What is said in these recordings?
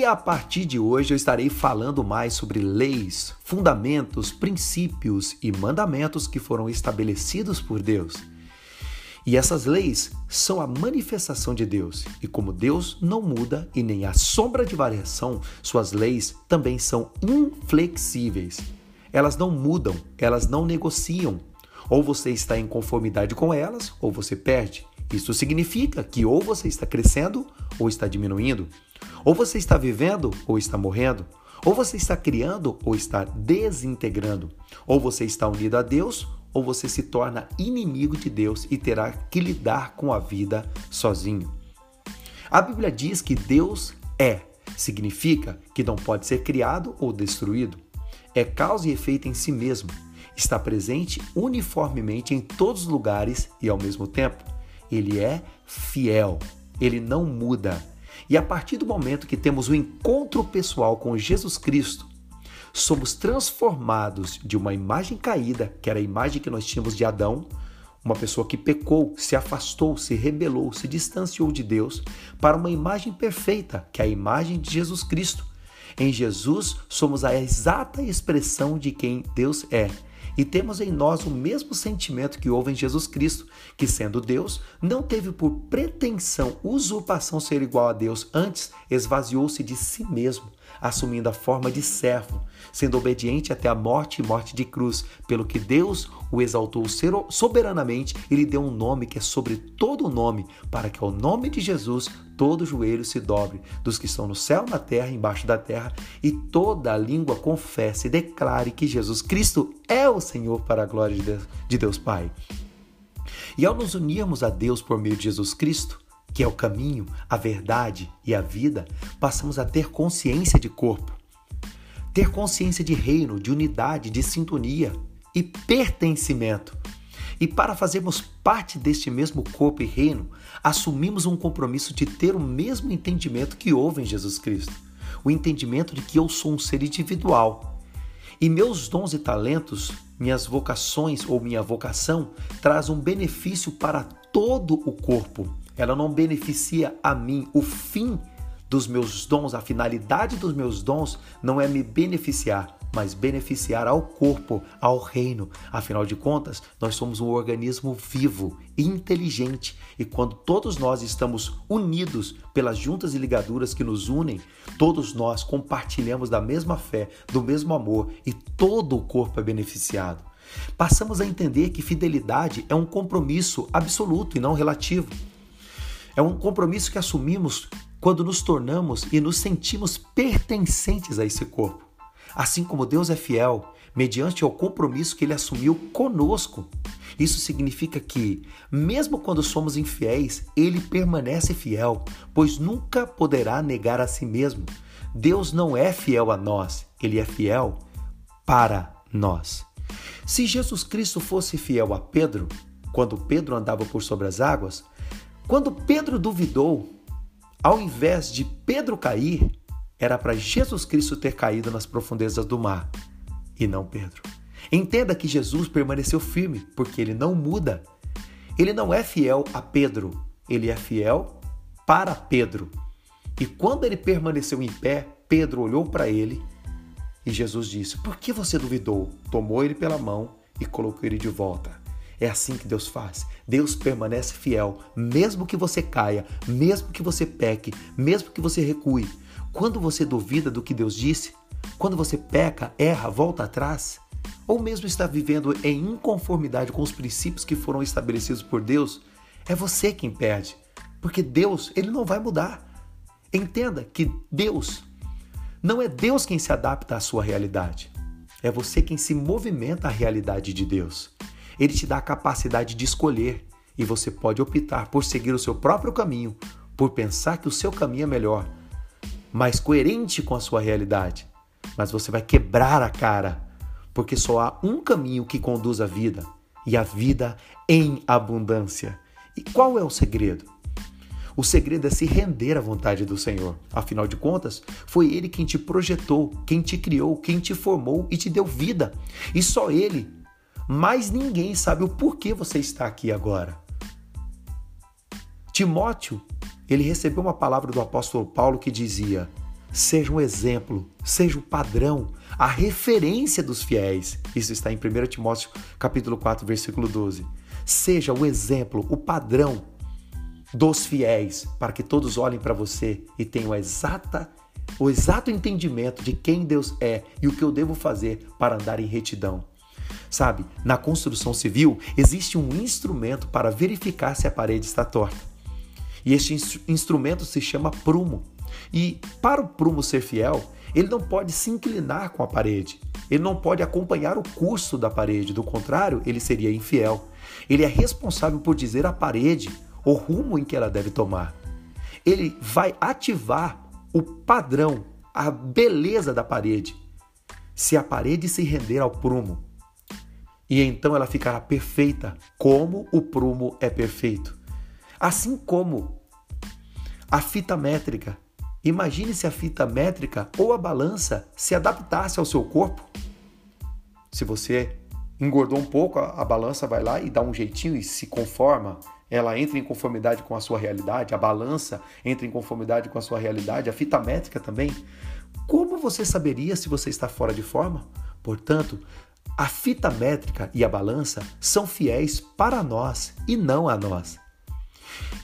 E a partir de hoje eu estarei falando mais sobre leis, fundamentos, princípios e mandamentos que foram estabelecidos por Deus. E essas leis são a manifestação de Deus. E como Deus não muda e nem a sombra de variação, suas leis também são inflexíveis. Elas não mudam, elas não negociam. Ou você está em conformidade com elas, ou você perde. Isso significa que ou você está crescendo ou está diminuindo. Ou você está vivendo ou está morrendo. Ou você está criando ou está desintegrando. Ou você está unido a Deus ou você se torna inimigo de Deus e terá que lidar com a vida sozinho. A Bíblia diz que Deus é, significa que não pode ser criado ou destruído. É causa e efeito em si mesmo. Está presente uniformemente em todos os lugares e ao mesmo tempo. Ele é fiel. Ele não muda. E a partir do momento que temos o um encontro pessoal com Jesus Cristo, somos transformados de uma imagem caída, que era a imagem que nós tínhamos de Adão, uma pessoa que pecou, se afastou, se rebelou, se distanciou de Deus, para uma imagem perfeita, que é a imagem de Jesus Cristo. Em Jesus somos a exata expressão de quem Deus é e temos em nós o mesmo sentimento que houve em Jesus Cristo, que sendo Deus, não teve por pretensão, usurpação ser igual a Deus, antes esvaziou-se de si mesmo, assumindo a forma de servo, sendo obediente até a morte e morte de cruz, pelo que Deus o exaltou soberanamente e lhe deu um nome que é sobre todo nome, para que ao nome de Jesus todo joelho se dobre, dos que estão no céu, na terra embaixo da terra, e toda a língua confesse e declare que Jesus Cristo é o Senhor para a glória de Deus, de Deus Pai. E ao nos unirmos a Deus por meio de Jesus Cristo, que é o caminho, a verdade e a vida, passamos a ter consciência de corpo, ter consciência de reino, de unidade, de sintonia e pertencimento. E para fazermos parte deste mesmo corpo e reino, assumimos um compromisso de ter o mesmo entendimento que houve em Jesus Cristo. O entendimento de que eu sou um ser individual. E meus dons e talentos, minhas vocações ou minha vocação, traz um benefício para todo o corpo ela não beneficia a mim. O fim dos meus dons, a finalidade dos meus dons não é me beneficiar, mas beneficiar ao corpo, ao reino. Afinal de contas, nós somos um organismo vivo inteligente, e quando todos nós estamos unidos pelas juntas e ligaduras que nos unem, todos nós compartilhamos da mesma fé, do mesmo amor, e todo o corpo é beneficiado. Passamos a entender que fidelidade é um compromisso absoluto e não relativo. É um compromisso que assumimos quando nos tornamos e nos sentimos pertencentes a esse corpo. Assim como Deus é fiel, mediante o compromisso que ele assumiu conosco. Isso significa que, mesmo quando somos infiéis, ele permanece fiel, pois nunca poderá negar a si mesmo. Deus não é fiel a nós, ele é fiel para nós. Se Jesus Cristo fosse fiel a Pedro, quando Pedro andava por sobre as águas, quando Pedro duvidou, ao invés de Pedro cair, era para Jesus Cristo ter caído nas profundezas do mar e não Pedro. Entenda que Jesus permaneceu firme, porque ele não muda. Ele não é fiel a Pedro, ele é fiel para Pedro. E quando ele permaneceu em pé, Pedro olhou para ele e Jesus disse: Por que você duvidou? Tomou ele pela mão e colocou ele de volta. É assim que Deus faz. Deus permanece fiel, mesmo que você caia, mesmo que você peque, mesmo que você recue. Quando você duvida do que Deus disse, quando você peca, erra, volta atrás, ou mesmo está vivendo em inconformidade com os princípios que foram estabelecidos por Deus, é você quem perde, porque Deus, ele não vai mudar. Entenda que Deus não é Deus quem se adapta à sua realidade. É você quem se movimenta à realidade de Deus. Ele te dá a capacidade de escolher e você pode optar por seguir o seu próprio caminho, por pensar que o seu caminho é melhor, mais coerente com a sua realidade. Mas você vai quebrar a cara, porque só há um caminho que conduz à vida e a vida em abundância. E qual é o segredo? O segredo é se render à vontade do Senhor. Afinal de contas, foi Ele quem te projetou, quem te criou, quem te formou e te deu vida. E só Ele mas ninguém sabe o porquê você está aqui agora. Timóteo, ele recebeu uma palavra do apóstolo Paulo que dizia: seja um exemplo, seja o padrão, a referência dos fiéis. Isso está em 1 Timóteo capítulo 4, versículo 12. Seja o exemplo, o padrão dos fiéis, para que todos olhem para você e tenham a exata o exato entendimento de quem Deus é e o que eu devo fazer para andar em retidão. Sabe, na construção civil existe um instrumento para verificar se a parede está torta. E este instrumento se chama prumo. E para o prumo ser fiel, ele não pode se inclinar com a parede. Ele não pode acompanhar o curso da parede, do contrário, ele seria infiel. Ele é responsável por dizer à parede o rumo em que ela deve tomar. Ele vai ativar o padrão, a beleza da parede. Se a parede se render ao prumo, e então ela ficará perfeita, como o prumo é perfeito. Assim como a fita métrica. Imagine se a fita métrica ou a balança se adaptasse ao seu corpo. Se você engordou um pouco, a, balança vai lá e dá um jeitinho e se conforma ela entra em conformidade com a sua realidade, a balança entra em conformidade com a sua realidade, a fita métrica também. Como você saberia se você está fora de forma? Portanto, a fita métrica e a balança são fiéis para nós e não a nós.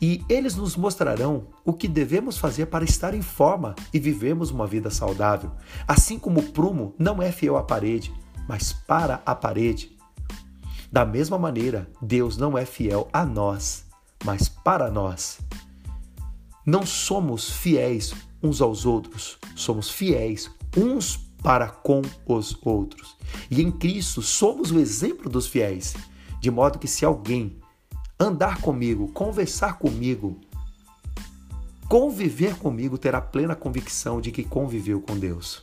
E eles nos mostrarão o que devemos fazer para estar em forma e vivermos uma vida saudável. Assim como o prumo não é fiel à parede, mas para a parede. Da mesma maneira, Deus não é fiel a nós, mas para nós. Não somos fiéis uns aos outros, somos fiéis uns para com os outros. E em Cristo somos o exemplo dos fiéis, de modo que se alguém andar comigo, conversar comigo, conviver comigo, terá plena convicção de que conviveu com Deus.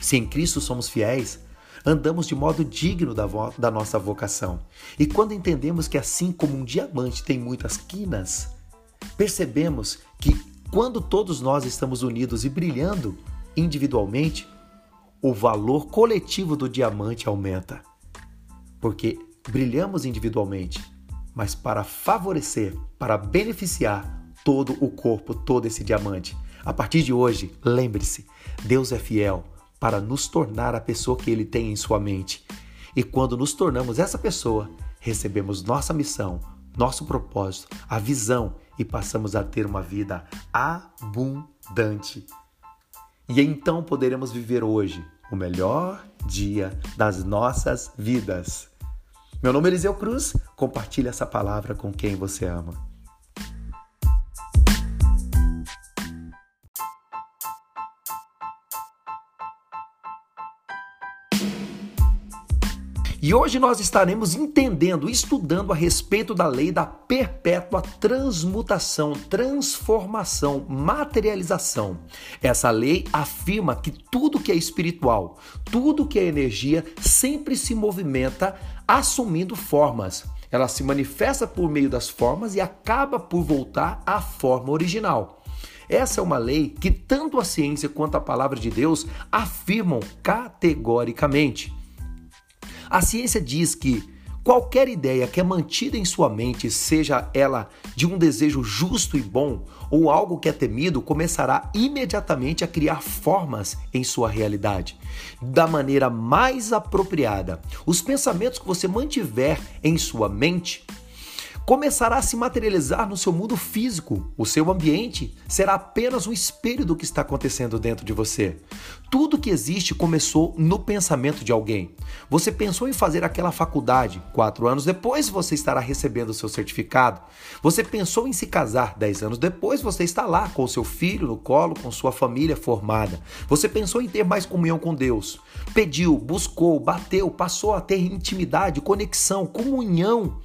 Se em Cristo somos fiéis, andamos de modo digno da, da nossa vocação. E quando entendemos que, assim como um diamante tem muitas quinas, percebemos que quando todos nós estamos unidos e brilhando individualmente, o valor coletivo do diamante aumenta. Porque brilhamos individualmente, mas para favorecer, para beneficiar todo o corpo, todo esse diamante. A partir de hoje, lembre-se: Deus é fiel para nos tornar a pessoa que Ele tem em sua mente. E quando nos tornamos essa pessoa, recebemos nossa missão, nosso propósito, a visão e passamos a ter uma vida abundante. E então poderemos viver hoje o melhor dia das nossas vidas. Meu nome é Eliseu Cruz, compartilhe essa palavra com quem você ama. E hoje nós estaremos entendendo, estudando a respeito da lei da perpétua transmutação, transformação, materialização. Essa lei afirma que tudo que é espiritual, tudo que é energia, sempre se movimenta assumindo formas. Ela se manifesta por meio das formas e acaba por voltar à forma original. Essa é uma lei que tanto a ciência quanto a palavra de Deus afirmam categoricamente. A ciência diz que qualquer ideia que é mantida em sua mente, seja ela de um desejo justo e bom ou algo que é temido, começará imediatamente a criar formas em sua realidade da maneira mais apropriada. Os pensamentos que você mantiver em sua mente começará a se materializar no seu mundo físico. O seu ambiente será apenas um espelho do que está acontecendo dentro de você. Tudo que existe começou no pensamento de alguém. Você pensou em fazer aquela faculdade, quatro anos depois você estará recebendo o seu certificado. Você pensou em se casar, dez anos depois você está lá com seu filho no colo, com sua família formada. Você pensou em ter mais comunhão com Deus. Pediu, buscou, bateu, passou a ter intimidade, conexão, comunhão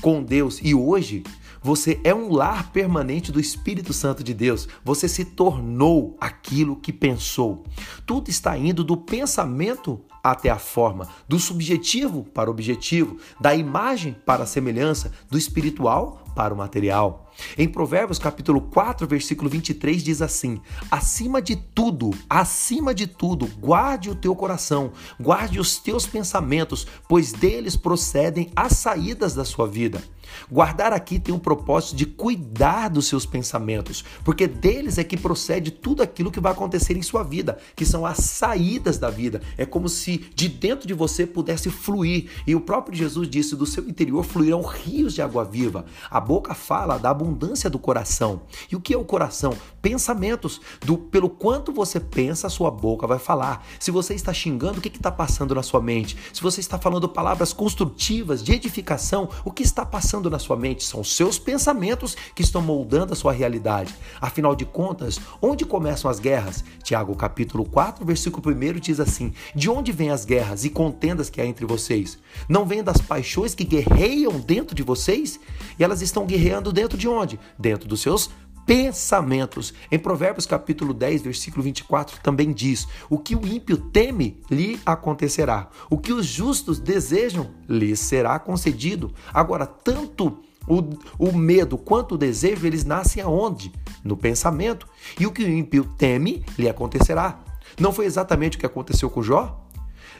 com Deus e hoje você é um lar permanente do Espírito Santo de Deus. Você se tornou aquilo que pensou. Tudo está indo do pensamento até a forma, do subjetivo para o objetivo, da imagem para a semelhança, do espiritual para o material. Em Provérbios capítulo 4, versículo 23 diz assim: Acima de tudo, acima de tudo, guarde o teu coração, guarde os teus pensamentos, pois deles procedem as saídas da sua vida. Guardar aqui tem o propósito de cuidar dos seus pensamentos, porque deles é que procede tudo aquilo que vai acontecer em sua vida, que são as saídas da vida. É como se de dentro de você pudesse fluir. E o próprio Jesus disse: do seu interior fluirão rios de água viva. A boca fala da abundância do coração. E o que é o coração? Pensamentos. Do pelo quanto você pensa, a sua boca vai falar. Se você está xingando, o que está passando na sua mente? Se você está falando palavras construtivas, de edificação, o que está passando na sua mente, são os seus pensamentos que estão moldando a sua realidade. Afinal de contas, onde começam as guerras? Tiago capítulo 4, versículo 1 diz assim: De onde vêm as guerras e contendas que há entre vocês? Não vêm das paixões que guerreiam dentro de vocês? E elas estão guerreando dentro de onde? Dentro dos seus pensamentos. Em Provérbios capítulo 10, versículo 24 também diz: "O que o ímpio teme lhe acontecerá; o que os justos desejam lhe será concedido". Agora, tanto o, o medo quanto o desejo, eles nascem aonde? No pensamento. E o que o ímpio teme lhe acontecerá. Não foi exatamente o que aconteceu com Jó?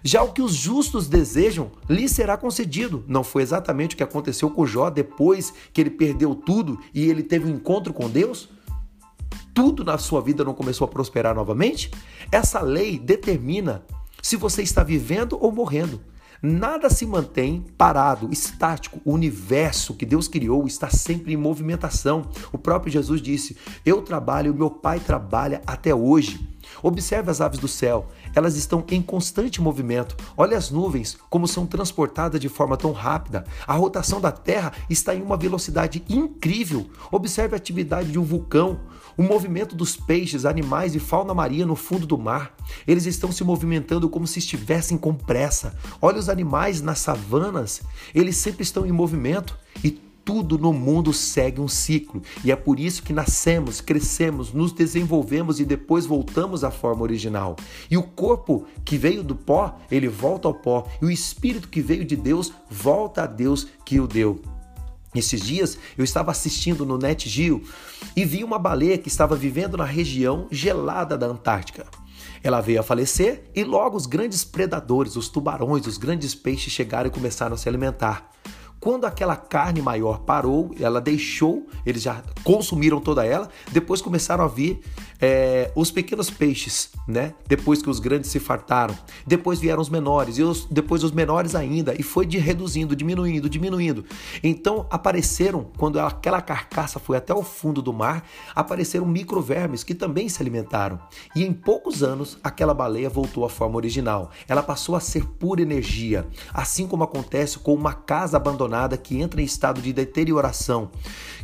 Já o que os justos desejam lhe será concedido. Não foi exatamente o que aconteceu com Jó depois que ele perdeu tudo e ele teve um encontro com Deus? Tudo na sua vida não começou a prosperar novamente? Essa lei determina se você está vivendo ou morrendo. Nada se mantém parado, estático. O universo que Deus criou está sempre em movimentação. O próprio Jesus disse: Eu trabalho, meu Pai trabalha até hoje. Observe as aves do céu, elas estão em constante movimento. Olha as nuvens, como são transportadas de forma tão rápida. A rotação da Terra está em uma velocidade incrível. Observe a atividade de um vulcão, o movimento dos peixes, animais e fauna marinha no fundo do mar. Eles estão se movimentando como se estivessem com pressa. Olha os animais nas savanas, eles sempre estão em movimento e tudo no mundo segue um ciclo e é por isso que nascemos, crescemos, nos desenvolvemos e depois voltamos à forma original. E o corpo que veio do pó, ele volta ao pó, e o espírito que veio de Deus volta a Deus que o deu. Esses dias eu estava assistindo no Net Geo e vi uma baleia que estava vivendo na região gelada da Antártica. Ela veio a falecer e logo os grandes predadores, os tubarões, os grandes peixes chegaram e começaram a se alimentar. Quando aquela carne maior parou, ela deixou, eles já consumiram toda ela, depois começaram a vir é, os pequenos peixes, né? Depois que os grandes se fartaram. Depois vieram os menores, e os, depois os menores ainda, e foi de reduzindo, diminuindo, diminuindo. Então apareceram, quando aquela carcaça foi até o fundo do mar, apareceram microvermes que também se alimentaram. E em poucos anos, aquela baleia voltou à forma original. Ela passou a ser pura energia, assim como acontece com uma casa abandonada que entra em estado de deterioração,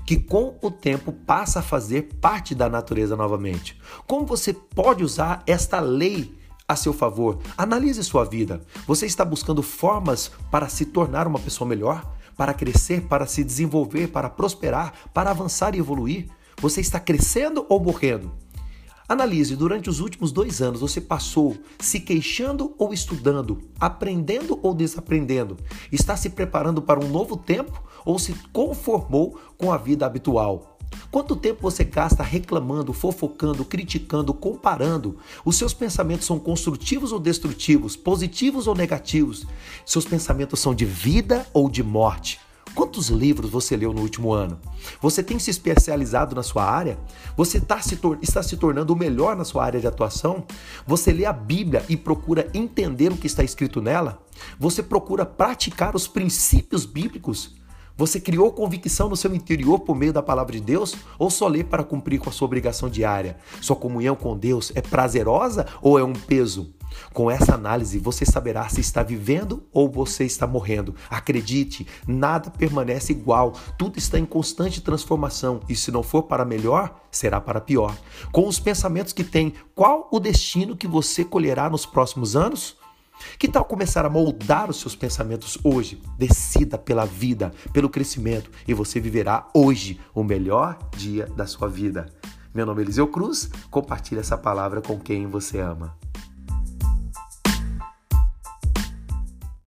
que com o tempo passa a fazer parte da natureza novamente. Como você pode usar esta lei a seu favor? Analise sua vida. Você está buscando formas para se tornar uma pessoa melhor? Para crescer, para se desenvolver, para prosperar, para avançar e evoluir? Você está crescendo ou morrendo? Analise, durante os últimos dois anos você passou se queixando ou estudando, aprendendo ou desaprendendo? Está se preparando para um novo tempo ou se conformou com a vida habitual? Quanto tempo você gasta reclamando, fofocando, criticando, comparando? Os seus pensamentos são construtivos ou destrutivos, positivos ou negativos? Seus pensamentos são de vida ou de morte? Quantos livros você leu no último ano? Você tem se especializado na sua área? Você tá se está se tornando o melhor na sua área de atuação? Você lê a Bíblia e procura entender o que está escrito nela? Você procura praticar os princípios bíblicos? Você criou convicção no seu interior por meio da palavra de Deus ou só lê para cumprir com a sua obrigação diária? Sua comunhão com Deus é prazerosa ou é um peso? Com essa análise, você saberá se está vivendo ou você está morrendo. Acredite, nada permanece igual, tudo está em constante transformação e se não for para melhor, será para pior. Com os pensamentos que tem, qual o destino que você colherá nos próximos anos? Que tal começar a moldar os seus pensamentos hoje? Decida pela vida, pelo crescimento e você viverá hoje o melhor dia da sua vida. Meu nome é Eliseu Cruz, compartilhe essa palavra com quem você ama.